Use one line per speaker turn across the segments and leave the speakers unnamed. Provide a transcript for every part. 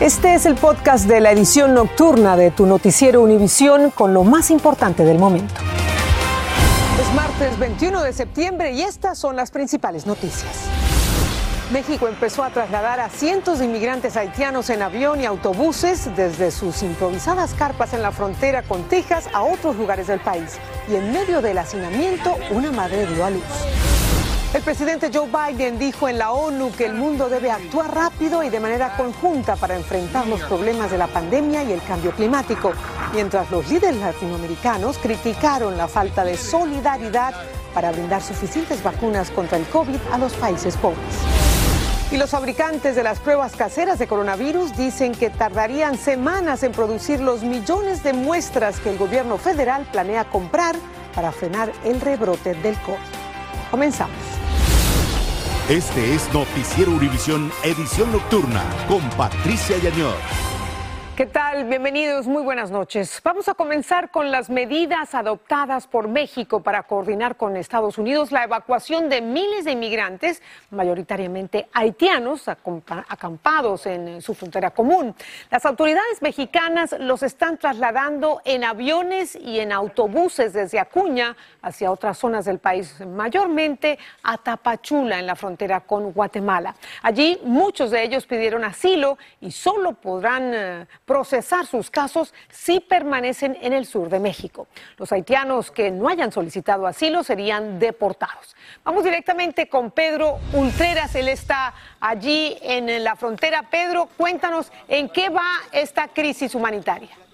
Este es el podcast de la edición nocturna de tu noticiero Univisión con lo más importante del momento. Es martes 21 de septiembre y estas son las principales noticias. México empezó a trasladar a cientos de inmigrantes haitianos en avión y autobuses desde sus improvisadas carpas en la frontera con Texas a otros lugares del país. Y en medio del hacinamiento, una madre dio a luz. El presidente Joe Biden dijo en la ONU que el mundo debe actuar rápido y de manera conjunta para enfrentar los problemas de la pandemia y el cambio climático, mientras los líderes latinoamericanos criticaron la falta de solidaridad para brindar suficientes vacunas contra el COVID a los países pobres. Y los fabricantes de las pruebas caseras de coronavirus dicen que tardarían semanas en producir los millones de muestras que el gobierno federal planea comprar para frenar el rebrote del COVID. Comenzamos.
Este es Noticiero Univisión Edición Nocturna con Patricia Yañor.
¿Qué tal? Bienvenidos, muy buenas noches. Vamos a comenzar con las medidas adoptadas por México para coordinar con Estados Unidos la evacuación de miles de inmigrantes, mayoritariamente haitianos, acampados en su frontera común. Las autoridades mexicanas los están trasladando en aviones y en autobuses desde Acuña hacia otras zonas del país, mayormente a Tapachula, en la frontera con Guatemala. Allí muchos de ellos pidieron asilo y solo podrán eh, procesar sus casos si permanecen en el sur de México. Los haitianos que no hayan solicitado asilo serían deportados. Vamos directamente con Pedro Ultreras, él está allí en la frontera. Pedro, cuéntanos en qué va esta crisis humanitaria.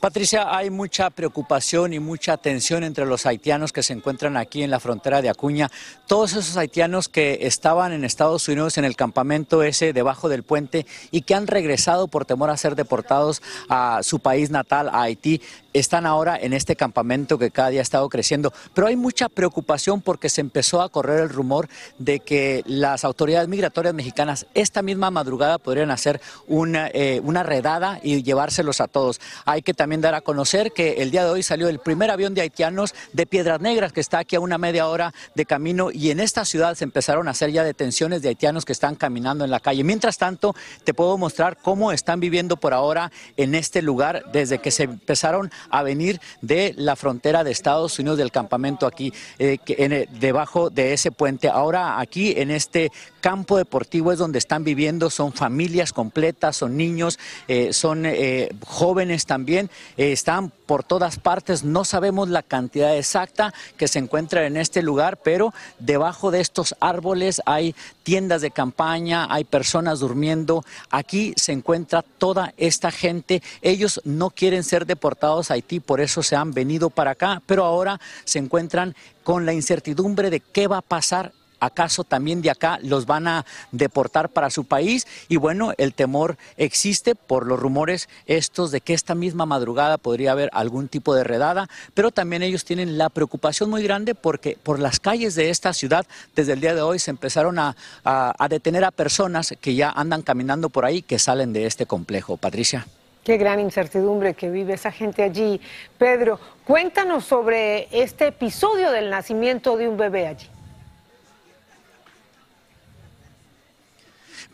Patricia, hay mucha preocupación y mucha tensión entre los haitianos que se encuentran aquí en la frontera de Acuña. Todos esos haitianos que estaban en Estados Unidos en el campamento ese debajo del puente y que han regresado por temor a ser deportados a su país natal, a Haití, están ahora en este campamento que cada día ha estado creciendo. Pero hay mucha preocupación porque se empezó a correr el rumor de que las autoridades migratorias mexicanas esta misma madrugada podrían hacer una, eh, una redada y llevárselos a todos. Hay que también también dar a conocer que el día de hoy salió el primer avión de haitianos de Piedras Negras, que está aquí a una media hora de camino, y en esta ciudad se empezaron a hacer ya detenciones de haitianos que están caminando en la calle. Mientras tanto, te puedo mostrar cómo están viviendo por ahora en este lugar desde que se empezaron a venir de la frontera de Estados Unidos, del campamento aquí, eh, que debajo de ese puente. Ahora aquí en este campo deportivo es donde están viviendo, son familias completas, son niños, eh, son eh, jóvenes también eh, están por todas partes. No sabemos la cantidad exacta que se encuentra en este lugar, pero debajo de estos árboles hay tiendas de campaña, hay personas durmiendo. Aquí se encuentra toda esta gente. Ellos no quieren ser deportados a Haití, por eso se han venido para acá, pero ahora se encuentran con la incertidumbre de qué va a pasar ¿Acaso también de acá los van a deportar para su país? Y bueno, el temor existe por los rumores estos de que esta misma madrugada podría haber algún tipo de redada, pero también ellos tienen la preocupación muy grande porque por las calles de esta ciudad desde el día de hoy se empezaron a, a detener a personas que ya andan caminando por ahí que salen de este complejo. Patricia.
Qué gran incertidumbre que vive esa gente allí. Pedro, cuéntanos sobre este episodio del nacimiento de un bebé allí.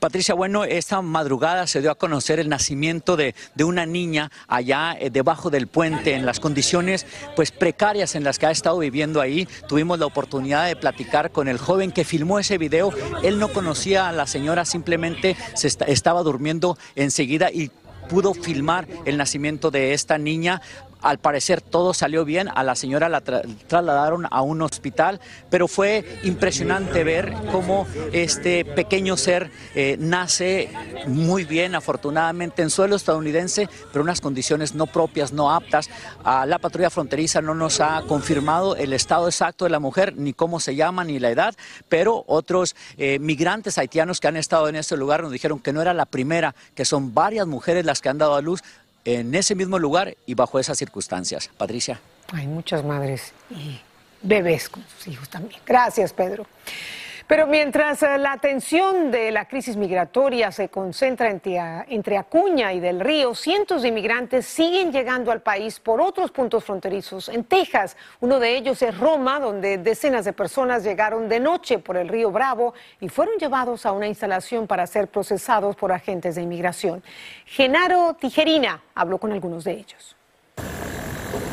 Patricia, bueno, esta madrugada se dio a conocer el nacimiento de, una niña allá eh, debajo del puente, en las condiciones pues precarias en las que ha estado viviendo ahí. Tuvimos la oportunidad de platicar con el joven que filmó ese video. Él no conocía a la señora, simplemente se estaba durmiendo enseguida y pudo filmar el nacimiento de esta niña. Al parecer todo salió bien, a la señora la trasladaron a un hospital, pero fue impresionante ver cómo este pequeño ser eh, nace muy bien, afortunadamente, en suelo estadounidense, pero unas condiciones no propias, no aptas. la patrulla fronteriza no nos ha confirmado el estado exacto de la mujer, ni cómo se llama, ni la edad, pero otros eh, migrantes haitianos que han estado en este lugar nos dijeron que no era la primera, que son varias mujeres las que han dado a luz en ese mismo lugar y bajo esas circunstancias. Patricia.
Hay muchas madres y bebés con sus hijos también. Gracias, Pedro. Pero mientras eh, la atención de la crisis migratoria se concentra entre, Acuña y del Río, cientos de inmigrantes siguen llegando al país por otros puntos fronterizos. En Texas, uno de ellos es Roma, donde decenas de personas llegaron de noche por el río Bravo y fueron llevados a una instalación para ser procesados por agentes de inmigración. Genaro Tijerina habló con algunos de ellos.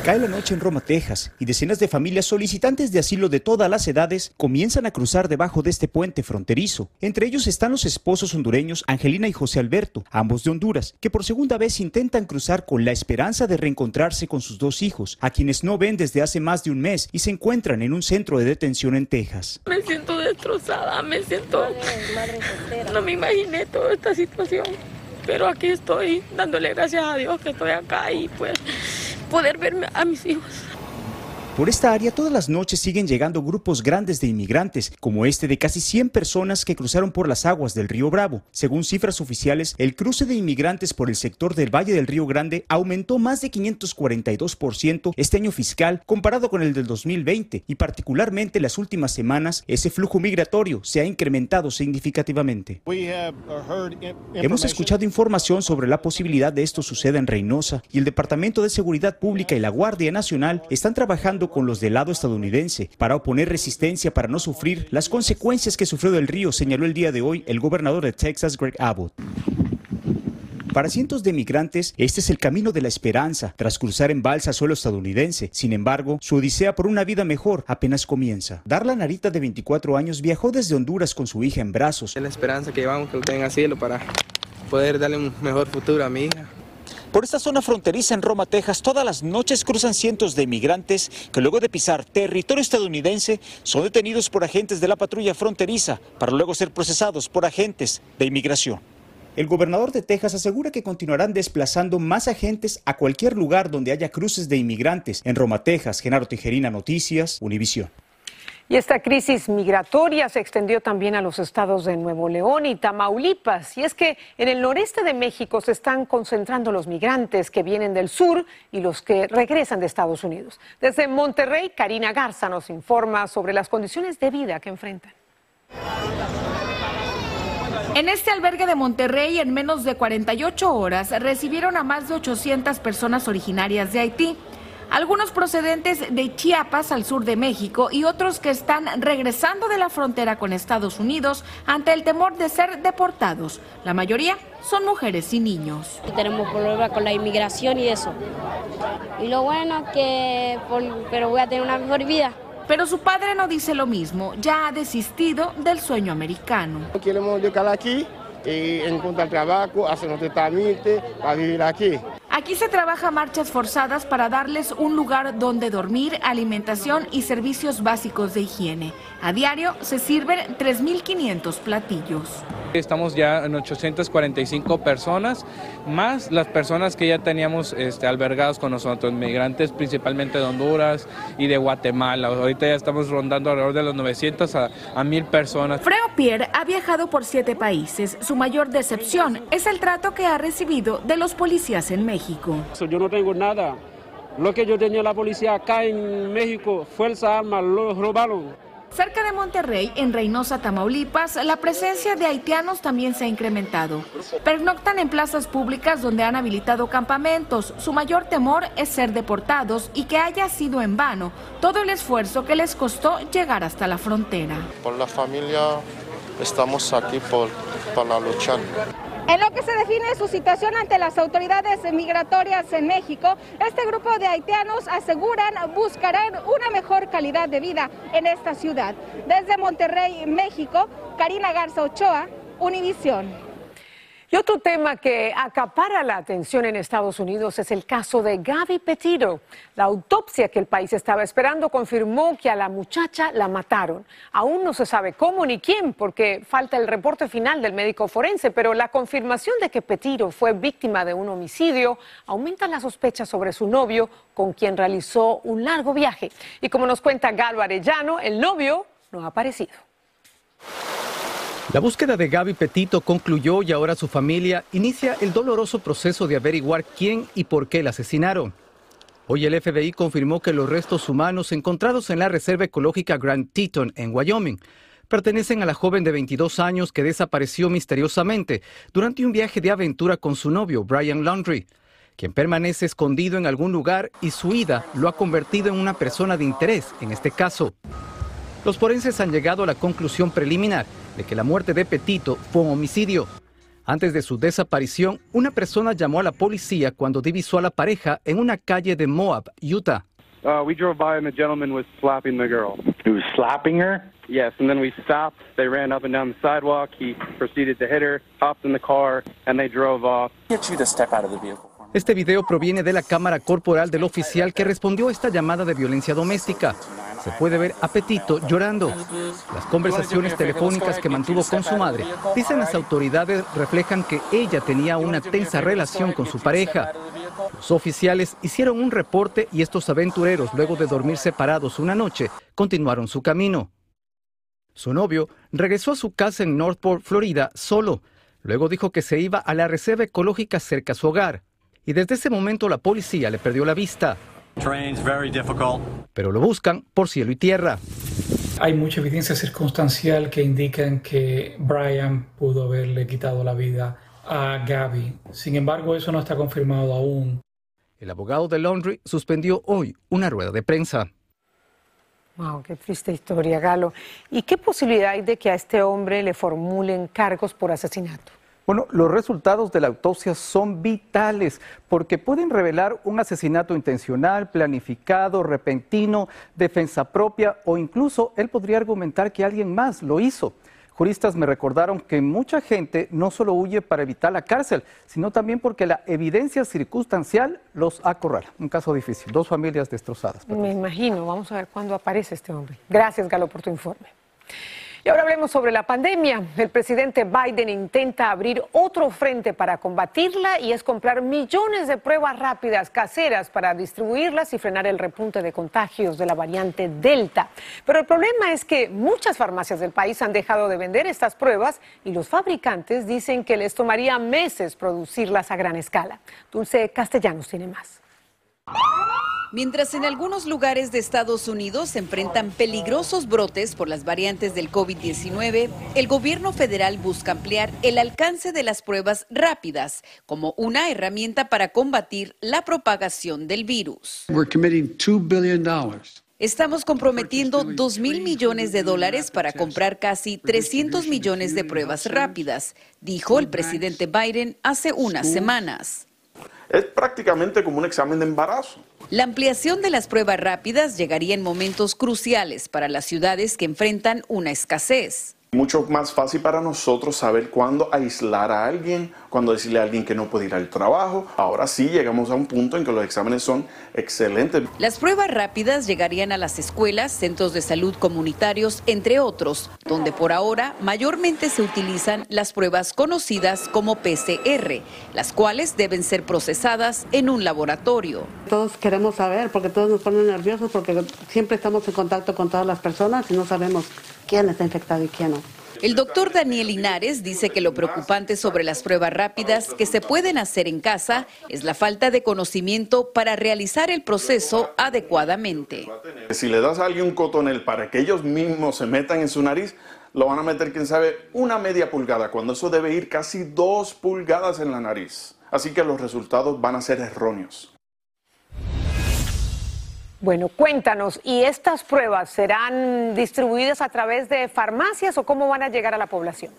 Cae la noche en Roma, Texas, y decenas de familias solicitantes de asilo de todas las edades comienzan a cruzar debajo de este puente fronterizo. Entre ellos están los esposos hondureños Angelina y José Alberto, ambos de Honduras, que por segunda vez intentan cruzar con la esperanza de reencontrarse con sus dos hijos, a quienes no ven desde hace más de un mes y se encuentran en un centro de detención en Texas.
Me siento destrozada, me siento... No me imaginé toda esta situación, pero aquí estoy dándole gracias a Dios que estoy acá y pues poder verme a mis hijos.
Por esta área todas las noches siguen llegando grupos grandes de inmigrantes, como este de casi 100 personas que cruzaron por las aguas del río Bravo. Según cifras oficiales, el cruce de inmigrantes por el sector del Valle del Río Grande aumentó más de 542% este año fiscal comparado con el del 2020 y particularmente las últimas semanas ese flujo migratorio se ha incrementado significativamente. Hemos escuchado información sobre la posibilidad de esto suceda en Reynosa y el Departamento de Seguridad Pública y la Guardia Nacional están trabajando con los del lado estadounidense para oponer resistencia para no sufrir las consecuencias que sufrió del río, señaló el día de hoy el gobernador de Texas, Greg Abbott. Para cientos de migrantes, este es el camino de la esperanza tras cruzar en balsa suelo estadounidense. Sin embargo, su odisea por una vida mejor apenas comienza. Darla Narita, de 24 años, viajó desde Honduras con su hija en brazos.
Es la esperanza que llevamos que lo tenga cielo para poder darle un mejor futuro a mi hija.
Por esta zona fronteriza en Roma, Texas, todas las noches cruzan cientos de inmigrantes que luego de pisar territorio estadounidense son detenidos por agentes de la patrulla fronteriza para luego ser procesados por agentes de inmigración. El gobernador de Texas asegura que continuarán desplazando más agentes a cualquier lugar donde haya cruces de inmigrantes. En Roma, Texas, Genaro Tijerina, Noticias, Univisión.
Y esta crisis migratoria se extendió también a los estados de Nuevo León y Tamaulipas. Y es que en el noreste de México se están concentrando los migrantes que vienen del sur y los que regresan de Estados Unidos. Desde Monterrey, Karina Garza nos informa sobre las condiciones de vida que enfrentan.
En este albergue de Monterrey, en menos de 48 horas, recibieron a más de 800 personas originarias de Haití algunos procedentes de Chiapas al sur de México y otros que están regresando de la frontera con Estados Unidos ante el temor de ser deportados. La mayoría son mujeres y niños.
Tenemos problemas con la inmigración y eso. Y lo bueno que, pero voy a tener una mejor vida.
Pero su padre no dice lo mismo, ya ha desistido del sueño americano.
Queremos llegar aquí y encontrar trabajo, hacer nuestro trámite para vivir aquí.
Aquí se trabaja marchas forzadas para darles un lugar donde dormir, alimentación y servicios básicos de higiene. A diario se sirven 3.500 platillos.
Estamos ya en 845 personas, más las personas que ya teníamos este, albergados con nosotros, migrantes principalmente de Honduras y de Guatemala. Ahorita ya estamos rondando alrededor de los 900 a, a 1000 personas.
Freo Pierre ha viajado por siete países. Su mayor decepción es el trato que ha recibido de los policías en México.
Yo no tengo nada. Lo que yo tenía la policía acá en México, fuerza armas, lo robaron.
Cerca de Monterrey, en Reynosa, Tamaulipas, la presencia de haitianos también se ha incrementado. Pernoctan en plazas públicas donde han habilitado campamentos. Su mayor temor es ser deportados y que haya sido en vano todo el esfuerzo que les costó llegar hasta la frontera.
Por la familia estamos aquí por, para luchar.
En lo que se define su situación ante las autoridades migratorias en México, este grupo de haitianos aseguran buscarán una mejor calidad de vida en esta ciudad. Desde Monterrey, México, Karina Garza Ochoa, Univisión.
Y otro tema que acapara la atención en Estados Unidos es el caso de Gaby Petito. La autopsia que el país estaba esperando confirmó que a la muchacha la mataron. Aún no se sabe cómo ni quién, porque falta el reporte final del médico forense, pero la confirmación de que Petito fue víctima de un homicidio aumenta la sospecha sobre su novio, con quien realizó un largo viaje. Y como nos cuenta Galo Arellano, el novio no ha aparecido.
La búsqueda de Gaby Petito concluyó y ahora su familia inicia el doloroso proceso de averiguar quién y por qué la asesinaron. Hoy el FBI confirmó que los restos humanos encontrados en la Reserva Ecológica Grand Teton en Wyoming pertenecen a la joven de 22 años que desapareció misteriosamente durante un viaje de aventura con su novio, Brian Laundrie, quien permanece escondido en algún lugar y su ida lo ha convertido en una persona de interés en este caso. Los forenses han llegado a la conclusión preliminar de que la muerte de Petito fue un homicidio. Antes de su desaparición, una persona llamó a la policía cuando divisó a la pareja en una calle de Moab, Utah.
Uh, we drove by and the gentleman was slapping the girl.
He was slapping her?
Yes, and then we stopped. They ran up and down the sidewalk. He proceeded to hit her, hopped in the car, and they drove off.
Get you to step out of the vehicle.
Este video proviene de la cámara corporal del oficial que respondió a esta llamada de violencia doméstica. Se puede ver a Petito llorando. Las conversaciones telefónicas que mantuvo con su madre, dicen las autoridades, reflejan que ella tenía una tensa relación con su pareja. Los oficiales hicieron un reporte y estos aventureros, luego de dormir separados una noche, continuaron su camino. Su novio regresó a su casa en Northport, Florida, solo. Luego dijo que se iba a la reserva ecológica cerca a su hogar y desde ese momento la policía le perdió la vista. Pero lo buscan por cielo y tierra.
Hay mucha evidencia circunstancial que indican que Brian pudo haberle quitado la vida a Gaby. Sin embargo, eso no está confirmado aún.
El abogado de Laundry suspendió hoy una rueda de prensa.
Wow, qué triste historia, Galo. ¿Y qué posibilidad hay de que a este hombre le formulen cargos por asesinato?
Bueno, los resultados de la autopsia son vitales porque pueden revelar un asesinato intencional, planificado, repentino, defensa propia o incluso él podría argumentar que alguien más lo hizo. Juristas me recordaron que mucha gente no solo huye para evitar la cárcel, sino también porque la evidencia circunstancial los acorrala. Un caso difícil, dos familias destrozadas.
Me imagino, vamos a ver cuándo aparece este hombre. Gracias, Galo, por tu informe. Y ahora hablemos sobre la pandemia. El presidente Biden intenta abrir otro frente para combatirla y es comprar millones de pruebas rápidas caseras para distribuirlas y frenar el repunte de contagios de la variante Delta. Pero el problema es que muchas farmacias del país han dejado de vender estas pruebas y los fabricantes dicen que les tomaría meses producirlas a gran escala. Dulce Castellanos tiene más.
Mientras en algunos lugares de Estados Unidos se enfrentan peligrosos brotes por las variantes del COVID-19, el gobierno federal busca ampliar el alcance de las pruebas rápidas como una herramienta para combatir la propagación del virus. Estamos comprometiendo 2 mil millones de dólares para comprar casi 300 millones de pruebas rápidas, dijo el presidente Biden hace unas semanas.
Es prácticamente como un examen de embarazo.
La ampliación de las pruebas rápidas llegaría en momentos cruciales para las ciudades que enfrentan una escasez.
Mucho más fácil para nosotros saber cuándo aislar a alguien, cuándo decirle a alguien que no puede ir al trabajo. Ahora sí llegamos a un punto en que los exámenes son excelentes.
Las pruebas rápidas llegarían a las escuelas, centros de salud comunitarios, entre otros, donde por ahora mayormente se utilizan las pruebas conocidas como PCR, las cuales deben ser procesadas en un laboratorio.
Todos queremos saber, porque todos nos ponen nerviosos, porque siempre estamos en contacto con todas las personas y no sabemos quién está infectado y quién no.
El doctor Daniel Linares dice que lo preocupante sobre las pruebas rápidas que se pueden hacer en casa es la falta de conocimiento para realizar el proceso adecuadamente.
Si le das a alguien un cotonel para que ellos mismos se metan en su nariz, lo van a meter, quién sabe, una media pulgada, cuando eso debe ir casi dos pulgadas en la nariz. Así que los resultados van a ser erróneos.
Bueno, cuéntanos, ¿y estas pruebas serán distribuidas a través de farmacias o cómo van a llegar a la población?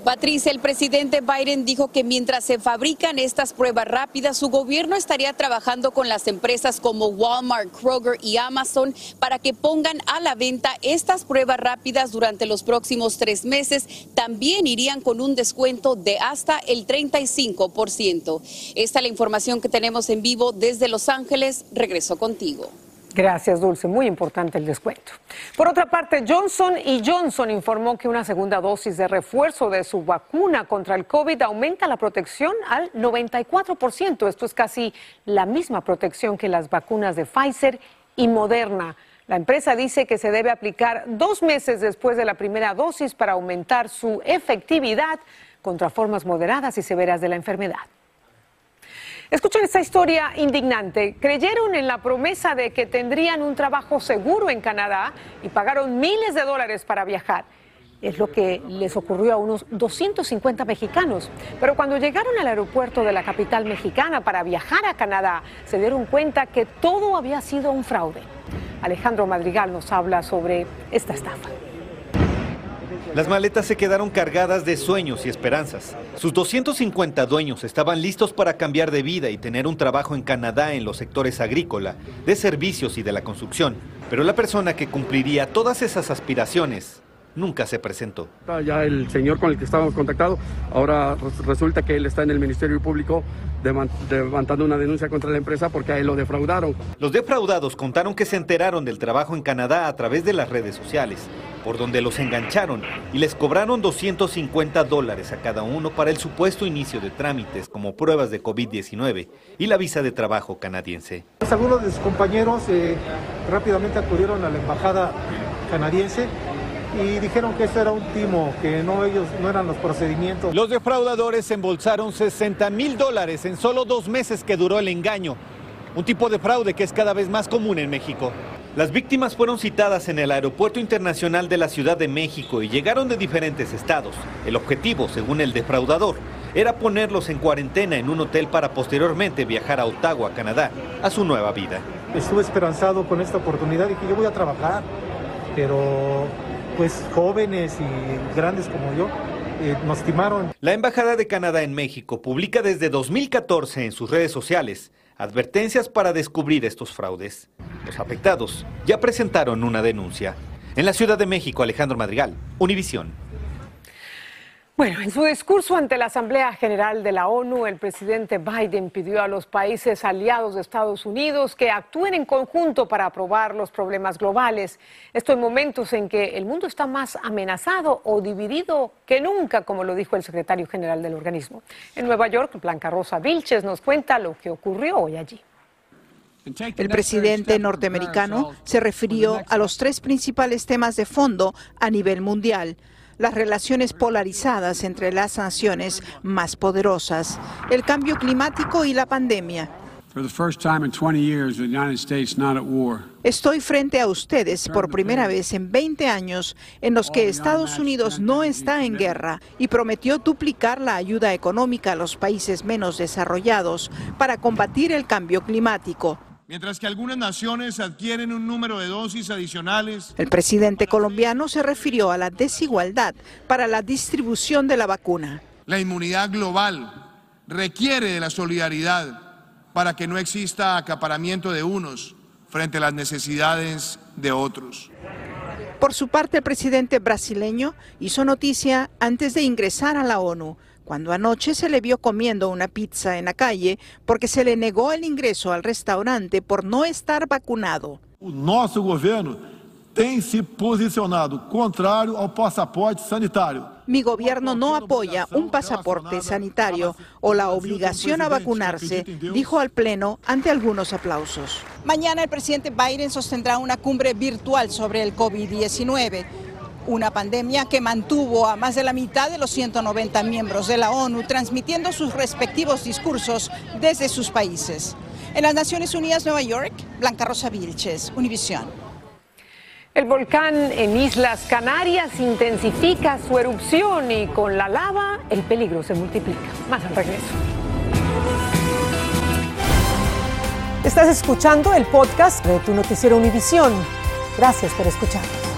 Patricia, el presidente Biden dijo que mientras se fabrican estas pruebas rápidas, su gobierno estaría trabajando con las empresas como Walmart, Kroger y Amazon para que pongan a la venta estas pruebas rápidas durante los próximos tres meses. También irían con un descuento de hasta el 35%. Esta es la información que tenemos en vivo desde Los Ángeles. Regreso contigo.
Gracias, Dulce. Muy importante el descuento. Por otra parte, Johnson y Johnson informó que una segunda dosis de refuerzo de su vacuna contra el COVID aumenta la protección al 94%. Esto es casi la misma protección que las vacunas de Pfizer y Moderna. La empresa dice que se debe aplicar dos meses después de la primera dosis para aumentar su efectividad contra formas moderadas y severas de la enfermedad. Escuchen esta historia indignante. Creyeron en la promesa de que tendrían un trabajo seguro en Canadá y pagaron miles de dólares para viajar. Es lo que les ocurrió a unos 250 mexicanos. Pero cuando llegaron al aeropuerto de la capital mexicana para viajar a Canadá, se dieron cuenta que todo había sido un fraude. Alejandro Madrigal nos habla sobre esta estafa.
Las maletas se quedaron cargadas de sueños y esperanzas. Sus 250 dueños estaban listos para cambiar de vida y tener un trabajo en Canadá en los sectores agrícola, de servicios y de la construcción. Pero la persona que cumpliría todas esas aspiraciones nunca se presentó.
Ya el señor con el que estábamos contactados, ahora resulta que él está en el Ministerio Público levantando una denuncia contra la empresa porque a él lo defraudaron.
Los defraudados contaron que se enteraron del trabajo en Canadá a través de las redes sociales, por donde los engancharon y les cobraron 250 dólares a cada uno para el supuesto inicio de trámites como pruebas de COVID-19 y la visa de trabajo canadiense.
Algunos de sus compañeros eh, rápidamente acudieron a la embajada canadiense y dijeron que esto era un timo, que no ellos no eran los procedimientos.
Los defraudadores embolsaron 60 mil dólares en solo dos meses que duró el engaño, un tipo de fraude que es cada vez más común en México. Las víctimas fueron citadas en el Aeropuerto Internacional de la Ciudad de México y llegaron de diferentes estados. El objetivo, según el defraudador, era ponerlos en cuarentena en un hotel para posteriormente viajar a Ottawa, Canadá, a su nueva vida.
Estuve esperanzado con esta oportunidad y que yo voy a trabajar, pero pues jóvenes y grandes como yo eh, nos timaron.
La Embajada de Canadá en México publica desde 2014 en sus redes sociales advertencias para descubrir estos fraudes. Los afectados ya presentaron una denuncia. En la Ciudad de México, Alejandro Madrigal, Univisión.
Bueno, en su discurso ante la Asamblea General de la ONU, el presidente Biden pidió a los países aliados de Estados Unidos que actúen en conjunto para aprobar los problemas globales. Esto en momentos en que el mundo está más amenazado o dividido que nunca, como lo dijo el secretario general del organismo. En Nueva York, Blanca Rosa Vilches nos cuenta lo que ocurrió hoy allí.
El presidente norteamericano se refirió a los tres principales temas de fondo a nivel mundial las relaciones polarizadas entre las naciones más poderosas, el cambio climático y la pandemia. Estoy frente a ustedes por primera vez en 20 años en los que Estados Unidos no está en guerra y prometió duplicar la ayuda económica a los países menos desarrollados para combatir el cambio climático.
Mientras que algunas naciones adquieren un número de dosis adicionales.
El presidente colombiano se refirió a la desigualdad para la distribución de la vacuna.
La inmunidad global requiere de la solidaridad para que no exista acaparamiento de unos frente a las necesidades de otros.
Por su parte, el presidente brasileño hizo noticia antes de ingresar a la ONU cuando anoche se le vio comiendo una pizza en la calle porque se le negó el ingreso al restaurante por no estar vacunado.
Nuestro gobierno tem se posicionado contrario al pasaporte sanitario.
Mi gobierno no apoya un pasaporte sanitario o la obligación a vacunarse, dijo al Pleno ante algunos aplausos. Mañana el presidente Biden sostendrá una cumbre virtual sobre el COVID-19 una pandemia que mantuvo a más de la mitad de los 190 miembros de la ONU transmitiendo sus respectivos discursos desde sus países. En las Naciones Unidas, Nueva York, Blanca Rosa Vilches, Univisión.
El volcán en Islas Canarias intensifica su erupción y con la lava el peligro se multiplica. Más al regreso. Estás escuchando el podcast de tu noticiero Univisión. Gracias por escucharnos.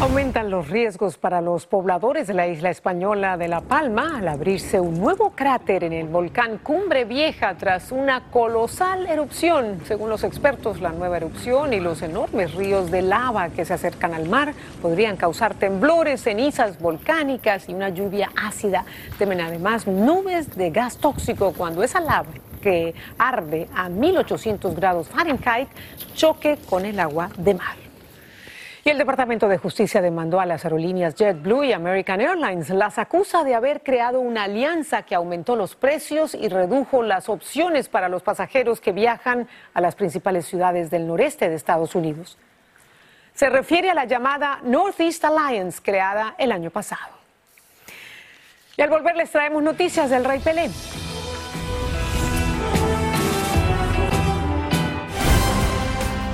Aumentan los riesgos para los pobladores de la isla española de La Palma al abrirse un nuevo cráter en el volcán Cumbre Vieja tras una colosal erupción. Según los expertos, la nueva erupción y los enormes ríos de lava que se acercan al mar podrían causar temblores, cenizas volcánicas y una lluvia ácida. Temen además nubes de gas tóxico cuando esa lava que arde a 1800 grados Fahrenheit choque con el agua de mar. Y el Departamento de Justicia demandó a las aerolíneas JetBlue y American Airlines. Las acusa de haber creado una alianza que aumentó los precios y redujo las opciones para los pasajeros que viajan a las principales ciudades del noreste de Estados Unidos. Se refiere a la llamada Northeast Alliance creada el año pasado. Y al volver les traemos noticias del Rey Pelé.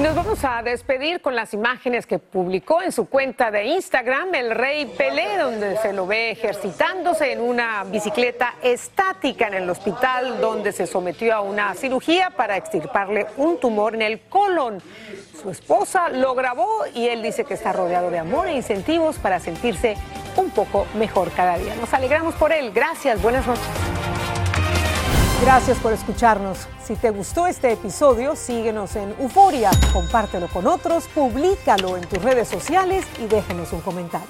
Y nos vamos a despedir con las imágenes que publicó en su cuenta de Instagram el rey Pelé, donde se lo ve ejercitándose en una bicicleta estática en el hospital donde se sometió a una cirugía para extirparle un tumor en el colon. Su esposa lo grabó y él dice que está rodeado de amor e incentivos para sentirse un poco mejor cada día. Nos alegramos por él. Gracias, buenas noches. Gracias por escucharnos. Si te gustó este episodio, síguenos en Euforia, compártelo con otros, públicalo en tus redes sociales y déjanos un comentario.